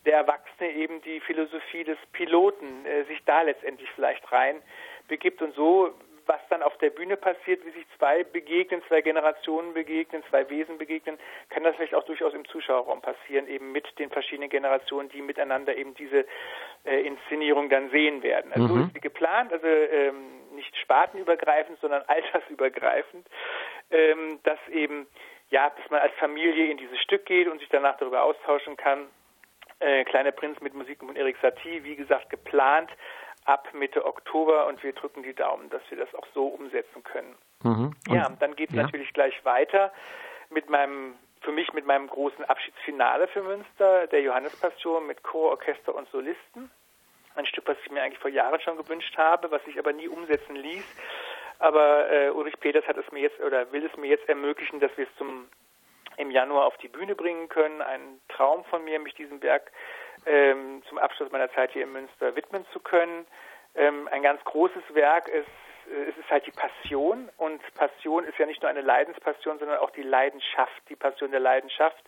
der Erwachsene eben die Philosophie des Piloten äh, sich da letztendlich vielleicht rein begibt und so was dann auf der Bühne passiert, wie sich zwei begegnen, zwei Generationen begegnen, zwei Wesen begegnen, kann das vielleicht auch durchaus im Zuschauerraum passieren, eben mit den verschiedenen Generationen, die miteinander eben diese äh, Inszenierung dann sehen werden. Also mhm. so ist sie geplant, also ähm, nicht spartenübergreifend, sondern altersübergreifend, ähm, dass eben ja, dass man als Familie in dieses Stück geht und sich danach darüber austauschen kann. Äh, Kleine Prinz mit Musik von Erik Satie, wie gesagt, geplant ab Mitte Oktober und wir drücken die Daumen, dass wir das auch so umsetzen können. Mhm. Ja, dann geht es ja. natürlich gleich weiter mit meinem, für mich mit meinem großen Abschiedsfinale für Münster, der Johannespassion mit Chor, Orchester und Solisten. Ein Stück, was ich mir eigentlich vor Jahren schon gewünscht habe, was ich aber nie umsetzen ließ. Aber äh, Ulrich Peters hat es mir jetzt oder will es mir jetzt ermöglichen, dass wir es zum im Januar auf die Bühne bringen können. Ein Traum von mir, mich diesem Werk ähm, zum Abschluss meiner Zeit hier in Münster widmen zu können. Ähm, ein ganz großes Werk ist äh, es ist halt die Passion und Passion ist ja nicht nur eine Leidenspassion, sondern auch die Leidenschaft, die Passion der Leidenschaft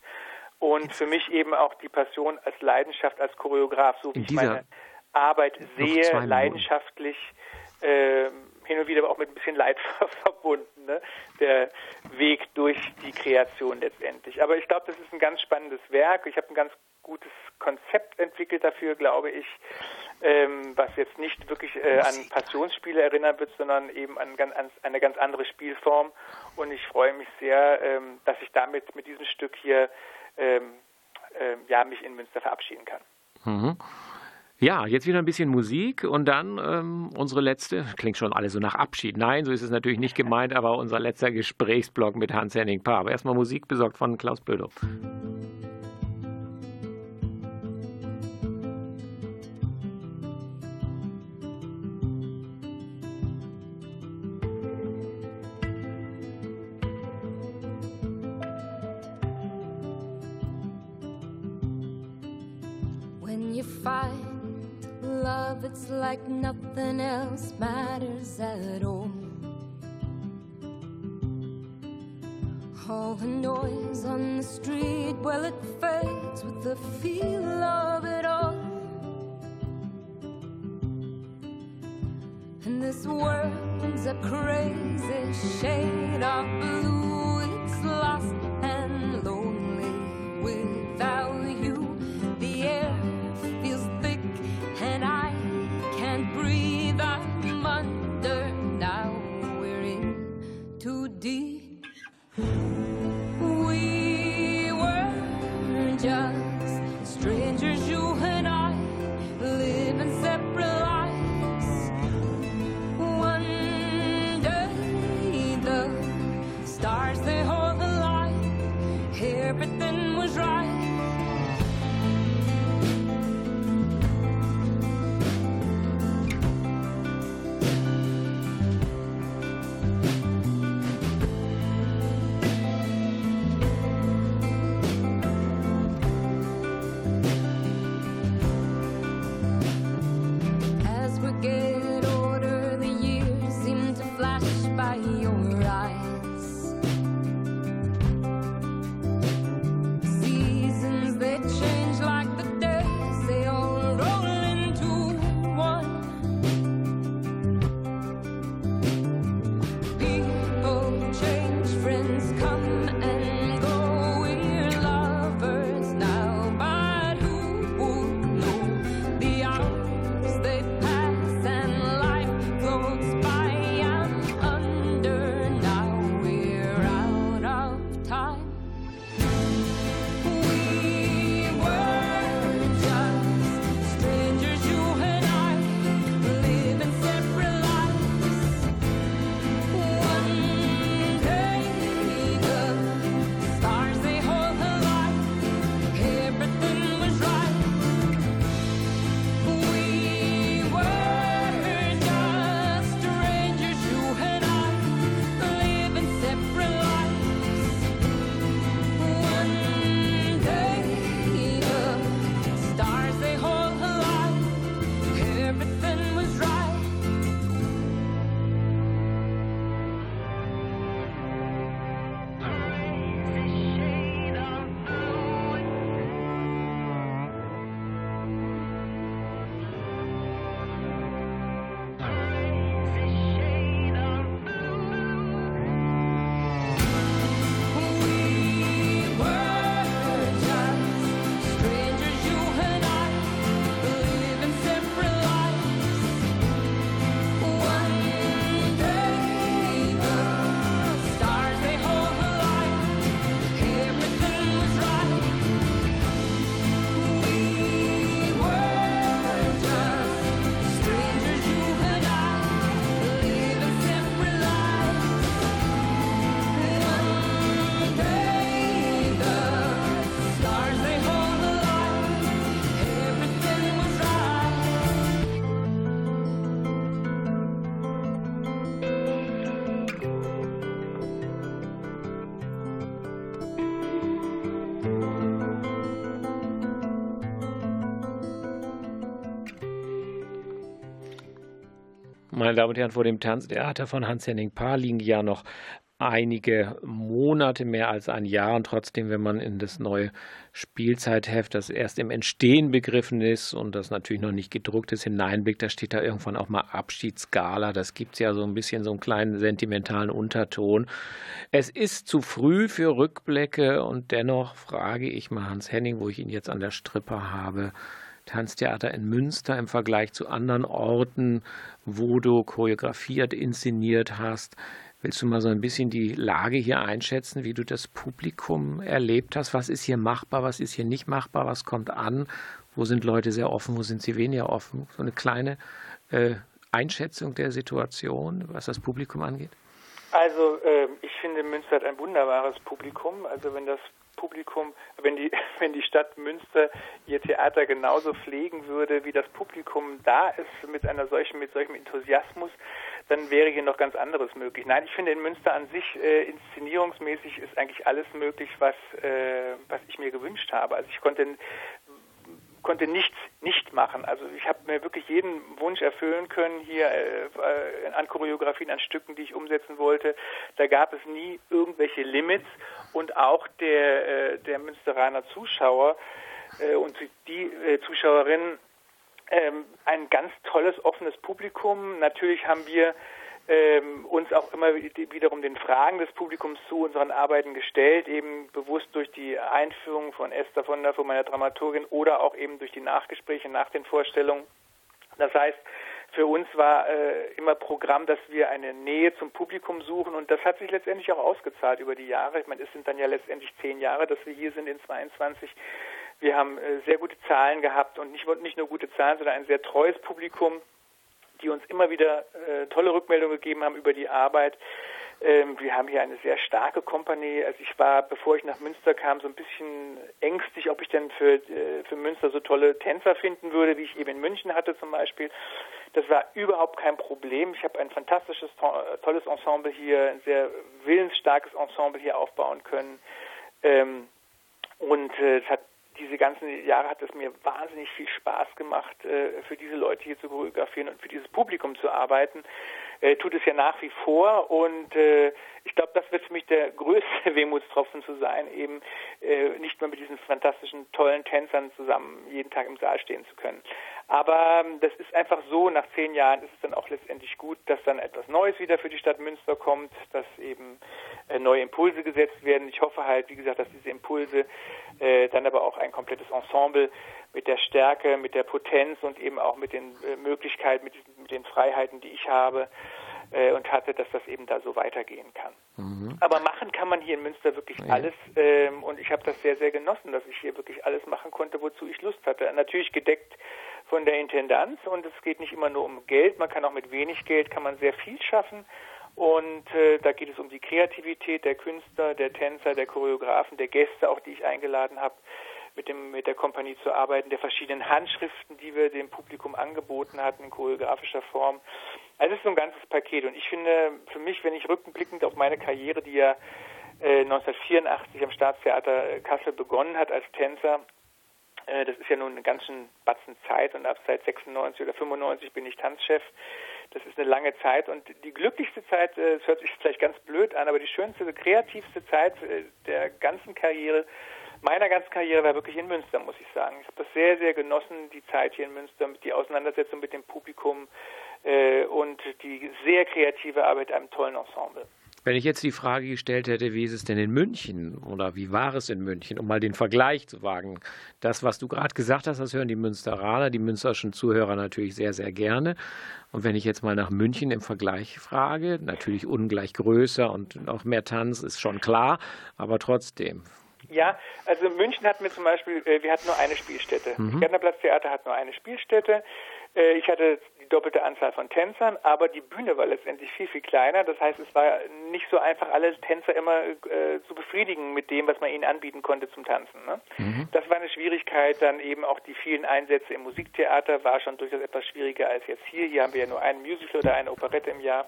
und für mich eben auch die Passion als Leidenschaft als Choreograf, so wie ich meine Arbeit sehe, leidenschaftlich, äh, hin und wieder aber auch mit ein bisschen Leid verbunden, ne? der Weg durch die Kreation letztendlich. Aber ich glaube, das ist ein ganz spannendes Werk. Ich habe ein ganz gutes Konzept entwickelt dafür, glaube ich, ähm, was jetzt nicht wirklich äh, an Passionsspiele erinnert wird, sondern eben an, an, eine ganz andere Spielform. Und ich freue mich sehr, ähm, dass ich damit mit diesem Stück hier ähm, äh, ja, mich in Münster verabschieden kann. Mhm. Ja, jetzt wieder ein bisschen Musik und dann ähm, unsere letzte, klingt schon alle so nach Abschied. Nein, so ist es natürlich nicht gemeint, aber unser letzter Gesprächsblock mit Hans-Henning Paar. Aber erstmal Musik besorgt von Klaus Bödow. It's like nothing else matters at all. All the noise on the street, well, it fades with the feel of it all. And this world's a crazy shade of blue, it's lost Meine Damen und Herren, vor dem Tanztheater von Hans-Henning Paar liegen ja noch einige Monate, mehr als ein Jahr. Und trotzdem, wenn man in das neue Spielzeitheft, das erst im Entstehen begriffen ist und das natürlich noch nicht gedruckt ist, hineinblickt, da steht da irgendwann auch mal Abschiedsgala. Das gibt es ja so ein bisschen so einen kleinen sentimentalen Unterton. Es ist zu früh für Rückblicke und dennoch frage ich mal Hans Henning, wo ich ihn jetzt an der Strippe habe, Tanztheater in Münster im Vergleich zu anderen Orten, wo du choreografiert, inszeniert hast. Willst du mal so ein bisschen die Lage hier einschätzen, wie du das Publikum erlebt hast? Was ist hier machbar, was ist hier nicht machbar, was kommt an? Wo sind Leute sehr offen, wo sind sie weniger offen? So eine kleine äh, Einschätzung der Situation, was das Publikum angeht? Also äh, ich finde, Münster hat ein wunderbares Publikum. Also wenn das Publikum, wenn die, wenn die Stadt Münster ihr Theater genauso pflegen würde, wie das Publikum da ist, mit einer solchen, mit solchem Enthusiasmus, dann wäre hier noch ganz anderes möglich. Nein, ich finde in Münster an sich äh, inszenierungsmäßig ist eigentlich alles möglich, was äh, was ich mir gewünscht habe. Also ich konnte konnte nichts nicht machen. Also ich habe mir wirklich jeden Wunsch erfüllen können hier äh, an Choreografien, an Stücken, die ich umsetzen wollte. Da gab es nie irgendwelche Limits und auch der äh, der Münsteraner Zuschauer äh, und die äh, Zuschauerinnen ähm, ein ganz tolles, offenes Publikum. Natürlich haben wir ähm, uns auch immer wiederum den Fragen des Publikums zu unseren Arbeiten gestellt, eben bewusst durch die Einführung von Esther von der, von meiner Dramaturgin oder auch eben durch die Nachgespräche nach den Vorstellungen. Das heißt, für uns war äh, immer Programm, dass wir eine Nähe zum Publikum suchen und das hat sich letztendlich auch ausgezahlt über die Jahre. Ich meine, es sind dann ja letztendlich zehn Jahre, dass wir hier sind in 22 wir haben äh, sehr gute Zahlen gehabt und nicht, nicht nur gute Zahlen, sondern ein sehr treues Publikum, die uns immer wieder äh, tolle Rückmeldungen gegeben haben über die Arbeit. Ähm, wir haben hier eine sehr starke Kompanie. Also ich war, bevor ich nach Münster kam, so ein bisschen ängstlich, ob ich denn für, äh, für Münster so tolle Tänzer finden würde, wie ich eben in München hatte zum Beispiel. Das war überhaupt kein Problem. Ich habe ein fantastisches, tolles Ensemble hier, ein sehr willensstarkes Ensemble hier aufbauen können. Ähm, und äh, es hat diese ganzen Jahre hat es mir wahnsinnig viel Spaß gemacht, äh, für diese Leute hier zu choreografieren und für dieses Publikum zu arbeiten. Äh, tut es ja nach wie vor und äh, ich glaube, das wird für mich der größte Wehmutstropfen zu sein, eben nicht mehr mit diesen fantastischen, tollen Tänzern zusammen jeden Tag im Saal stehen zu können. Aber ähm, das ist einfach so, nach zehn Jahren ist es dann auch letztendlich gut, dass dann etwas Neues wieder für die Stadt Münster kommt, dass eben neue Impulse gesetzt werden. Ich hoffe halt, wie gesagt, dass diese Impulse äh, dann aber auch ein komplettes Ensemble mit der Stärke, mit der Potenz und eben auch mit den äh, Möglichkeiten, mit, mit, den Freiheiten, die ich habe äh, und hatte, dass das eben da so weitergehen kann. Mhm. Aber machen kann man hier in Münster wirklich ja. alles ähm, und ich habe das sehr, sehr genossen, dass ich hier wirklich alles machen konnte, wozu ich Lust hatte. Natürlich gedeckt von der Intendanz und es geht nicht immer nur um Geld, man kann auch mit wenig Geld kann man sehr viel schaffen und äh, da geht es um die Kreativität der Künstler, der Tänzer, der Choreografen, der Gäste, auch die ich eingeladen habe, mit, dem, mit der Kompanie zu arbeiten, der verschiedenen Handschriften, die wir dem Publikum angeboten hatten in choreografischer Form. Also es ist so ein ganzes Paket. Und ich finde, für mich, wenn ich rückblickend auf meine Karriere, die ja äh, 1984 am Staatstheater Kassel begonnen hat als Tänzer, äh, das ist ja nun eine ganz schön Batzen Zeit und ab seit 96 oder 95 bin ich Tanzchef. Das ist eine lange Zeit und die glücklichste Zeit, äh, es hört sich vielleicht ganz blöd an, aber die schönste, kreativste Zeit äh, der ganzen Karriere, meiner ganzen Karriere war wirklich in Münster, muss ich sagen. Ich habe das sehr, sehr genossen, die Zeit hier in Münster, die Auseinandersetzung mit dem Publikum äh, und die sehr kreative Arbeit einem tollen Ensemble. Wenn ich jetzt die Frage gestellt hätte, wie ist es denn in München oder wie war es in München, um mal den Vergleich zu wagen. Das, was du gerade gesagt hast, das hören die Münsteraner, die münsterschen Zuhörer natürlich sehr, sehr gerne. Und wenn ich jetzt mal nach München im Vergleich frage, natürlich ungleich größer und noch mehr Tanz, ist schon klar, aber trotzdem. Ja, also München hatten wir zum Beispiel, äh, wir hatten nur eine Spielstätte. Mhm. Das Gärtnerplatztheater hat nur eine Spielstätte. Äh, ich hatte die doppelte Anzahl von Tänzern, aber die Bühne war letztendlich viel, viel kleiner. Das heißt, es war nicht so einfach, alle Tänzer immer äh, zu befriedigen mit dem, was man ihnen anbieten konnte zum Tanzen. Ne? Mhm. Das war eine Schwierigkeit. Dann eben auch die vielen Einsätze im Musiktheater war schon durchaus etwas schwieriger als jetzt hier. Hier haben wir ja nur ein Musical oder eine Operette im Jahr.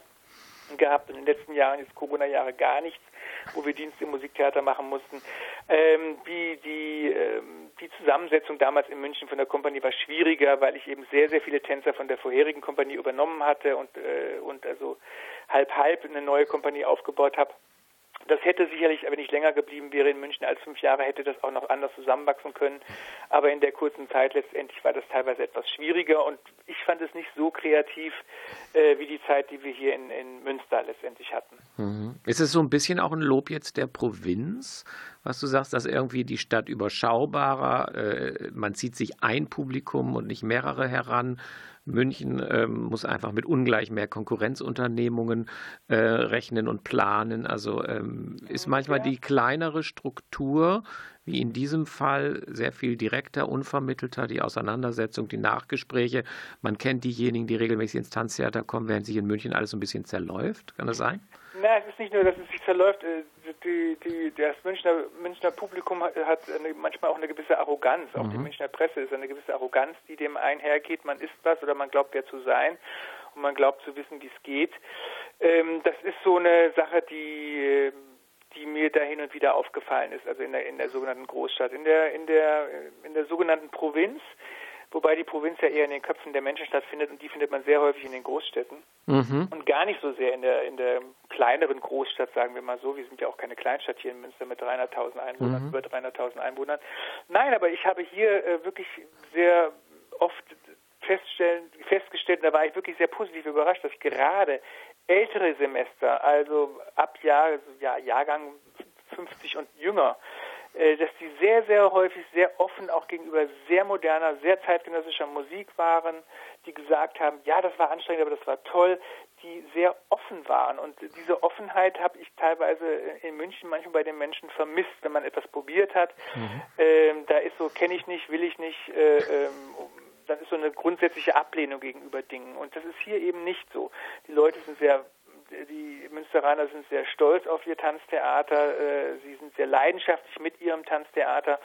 Gehabt in den letzten Jahren, jetzt Corona-Jahre, gar nichts, wo wir Dienst im Musiktheater machen mussten. Ähm, die, die, ähm, die Zusammensetzung damals in München von der Kompanie war schwieriger, weil ich eben sehr, sehr viele Tänzer von der vorherigen Kompanie übernommen hatte und, äh, und also halb halb eine neue Kompanie aufgebaut habe. Das hätte sicherlich, wenn ich länger geblieben wäre in München als fünf Jahre, hätte das auch noch anders zusammenwachsen können. Aber in der kurzen Zeit letztendlich war das teilweise etwas schwieriger und ich fand es nicht so kreativ äh, wie die Zeit, die wir hier in, in Münster letztendlich hatten. Mhm. Ist es so ein bisschen auch ein Lob jetzt der Provinz, was du sagst, dass irgendwie die Stadt überschaubarer, äh, man zieht sich ein Publikum und nicht mehrere heran? München ähm, muss einfach mit ungleich mehr Konkurrenzunternehmungen äh, rechnen und planen. Also ähm, ist manchmal die kleinere Struktur, wie in diesem Fall, sehr viel direkter, unvermittelter, die Auseinandersetzung, die Nachgespräche. Man kennt diejenigen, die regelmäßig ins Tanztheater kommen, während sich in München alles so ein bisschen zerläuft. Kann das sein? Na, es ist nicht nur, dass es sich verläuft. Die, die, das Münchner, Münchner Publikum hat hat eine, manchmal auch eine gewisse Arroganz. Auch die Münchner Presse ist eine gewisse Arroganz, die dem einhergeht. Man ist was oder man glaubt, wer zu sein und man glaubt zu wissen, wie es geht. Ähm, das ist so eine Sache, die, die mir da hin und wieder aufgefallen ist. Also in der, in der sogenannten Großstadt, in der, in der, in der sogenannten Provinz. Wobei die Provinz ja eher in den Köpfen der Menschen stattfindet und die findet man sehr häufig in den Großstädten Mhm. und gar nicht so sehr in der in der kleineren Großstadt, sagen wir mal so. Wir sind ja auch keine Kleinstadt hier in Münster mit 300.000 Einwohnern, über 300.000 Einwohnern. Nein, aber ich habe hier äh, wirklich sehr oft feststellen, festgestellt, da war ich wirklich sehr positiv überrascht, dass gerade ältere Semester, also ab Jahr, also ja, Jahrgang 50 und jünger, dass die sehr, sehr häufig sehr offen auch gegenüber sehr moderner, sehr zeitgenössischer Musik waren, die gesagt haben, ja, das war anstrengend, aber das war toll, die sehr offen waren. Und diese Offenheit habe ich teilweise in München manchmal bei den Menschen vermisst, wenn man etwas probiert hat. Ähm, da ist so, kenne ich nicht, will ich nicht, äh, ähm, dann ist so eine grundsätzliche Ablehnung gegenüber Dingen. Und das ist hier eben nicht so. Die Leute sind sehr die Münsteraner sind sehr stolz auf ihr Tanztheater, äh, sie sind sehr leidenschaftlich mit ihrem Tanztheater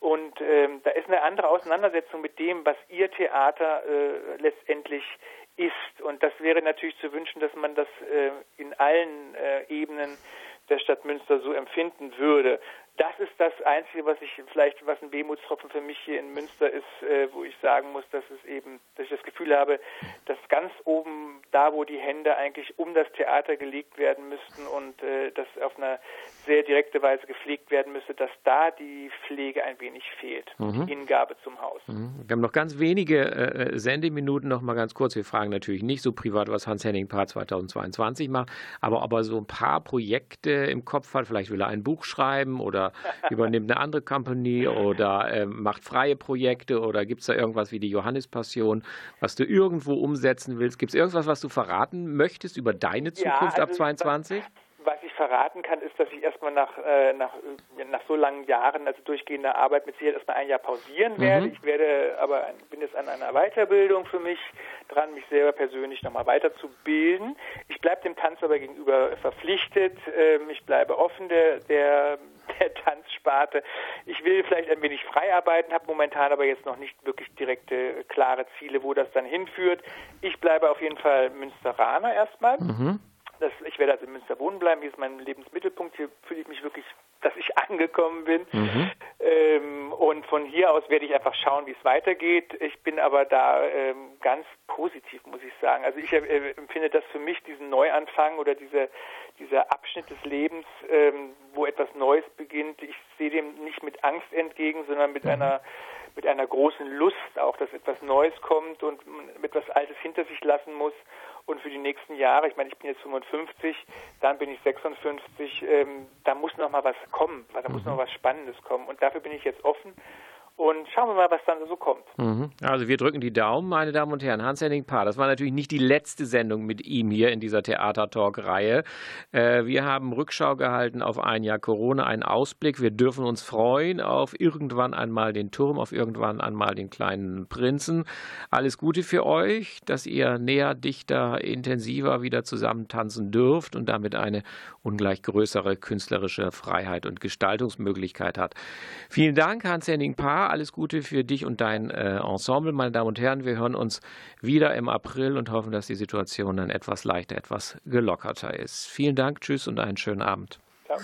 und ähm, da ist eine andere Auseinandersetzung mit dem, was ihr Theater äh, letztendlich ist. Und das wäre natürlich zu wünschen, dass man das äh, in allen äh, Ebenen der Stadt Münster so empfinden würde. Das ist das Einzige, was ich vielleicht, was ein Wehmutstropfen für mich hier in Münster ist, äh, wo ich sagen muss, dass es eben, dass ich das Gefühl habe, dass ganz oben, da wo die Hände eigentlich um das Theater gelegt werden müssten und äh, das auf eine sehr direkte Weise gepflegt werden müsste, dass da die Pflege ein wenig fehlt, die Hingabe zum Haus. Wir haben noch ganz wenige äh, Sendeminuten, noch mal ganz kurz. Wir fragen natürlich nicht so privat, was Hans-Henning Paar 2022 macht, aber ob er so ein paar Projekte im Kopf hat. Vielleicht will er ein Buch schreiben oder übernimmt eine andere Company oder ähm, macht freie Projekte oder gibt es da irgendwas wie die Johannespassion, was du irgendwo umsetzen willst? Gibt es irgendwas, was du verraten möchtest über deine Zukunft Ja, ab also 22? Was ich verraten kann, ist, dass ich erstmal nach, äh, nach, äh, nach so langen Jahren, also durchgehender Arbeit, mit Sicherheit erstmal ein Jahr pausieren werde. Ich werde aber bin jetzt an einer Weiterbildung für mich dran, mich selber persönlich nochmal weiterzubilden. Ich bleibe dem Tanz aber gegenüber verpflichtet. Ähm, ich bleibe offen der, der, der Tanzsparte. Ich will vielleicht ein wenig frei arbeiten, habe momentan aber jetzt noch nicht wirklich direkte, klare Ziele, wo das dann hinführt. Ich bleibe auf jeden Fall Münsteraner erstmal. Das, ich werde also in Münster wohnen bleiben. Hier ist mein Lebensmittelpunkt. Hier fühle ich mich wirklich, dass ich angekommen bin. Ähm, und von hier aus werde ich einfach schauen, wie es weitergeht. Ich bin aber da ähm, ganz positiv, muss ich sagen. Also ich äh, empfinde das für mich, diesen Neuanfang oder diese, dieser Abschnitt des Lebens, ähm, wo etwas Neues beginnt. Ich sehe dem nicht mit Angst entgegen, sondern mit einer mit einer großen Lust auch, dass etwas Neues kommt und etwas Altes hinter sich lassen muss. Und für die nächsten Jahre, ich meine, ich bin jetzt 55, dann bin ich 56, ähm, da muss noch mal was kommen, da muss noch was Spannendes kommen. Und dafür bin ich jetzt offen. Und schauen wir mal, was dann so kommt. Mhm. Also wir drücken die Daumen, meine Damen und Herren. Hans-Henning Paar, das war natürlich nicht die letzte Sendung mit ihm hier in dieser Theater-Talk-Reihe. Äh, wir haben Rückschau gehalten auf ein Jahr Corona, einen Ausblick. Wir dürfen uns freuen auf irgendwann einmal den Turm, auf irgendwann einmal den kleinen Prinzen. Alles Gute für euch, dass ihr näher, dichter, intensiver wieder zusammen tanzen dürft und damit eine ungleich größere künstlerische Freiheit und Gestaltungsmöglichkeit hat. Vielen Dank, Hans-Henning Paar. Alles Gute für dich und dein äh, Ensemble, meine Damen und Herren. Wir hören uns wieder im April und hoffen, dass die Situation dann etwas leichter, etwas gelockerter ist. Vielen Dank, tschüss und einen schönen Abend. Ciao.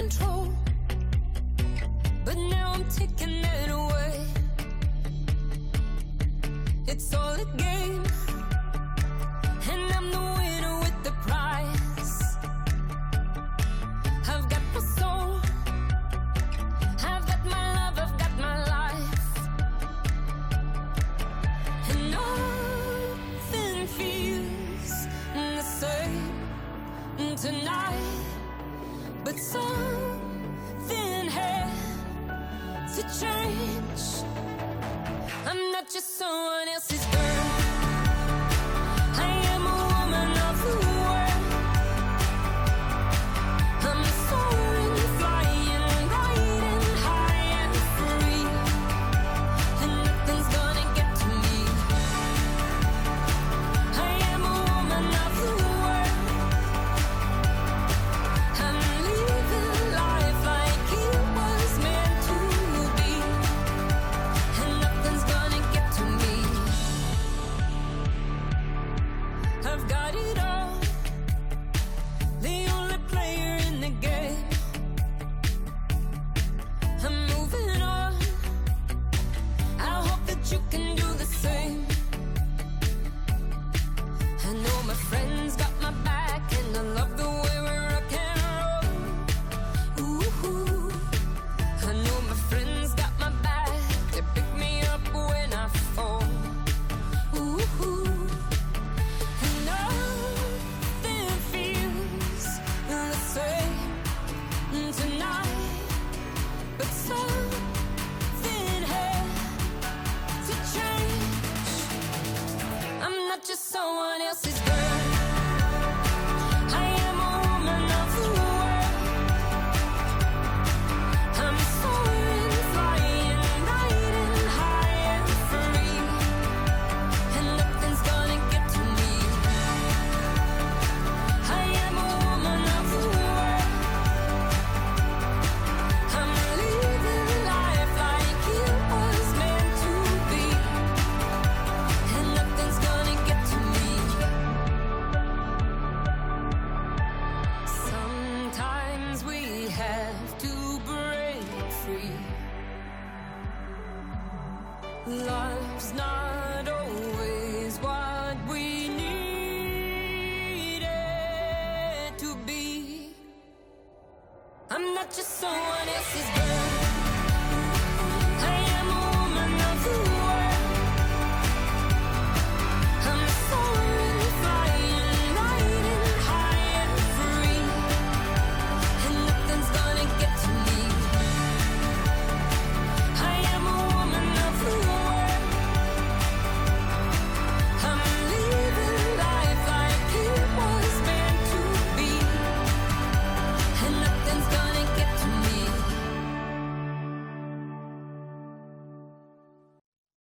control. But now I'm taking it away. It's all a game.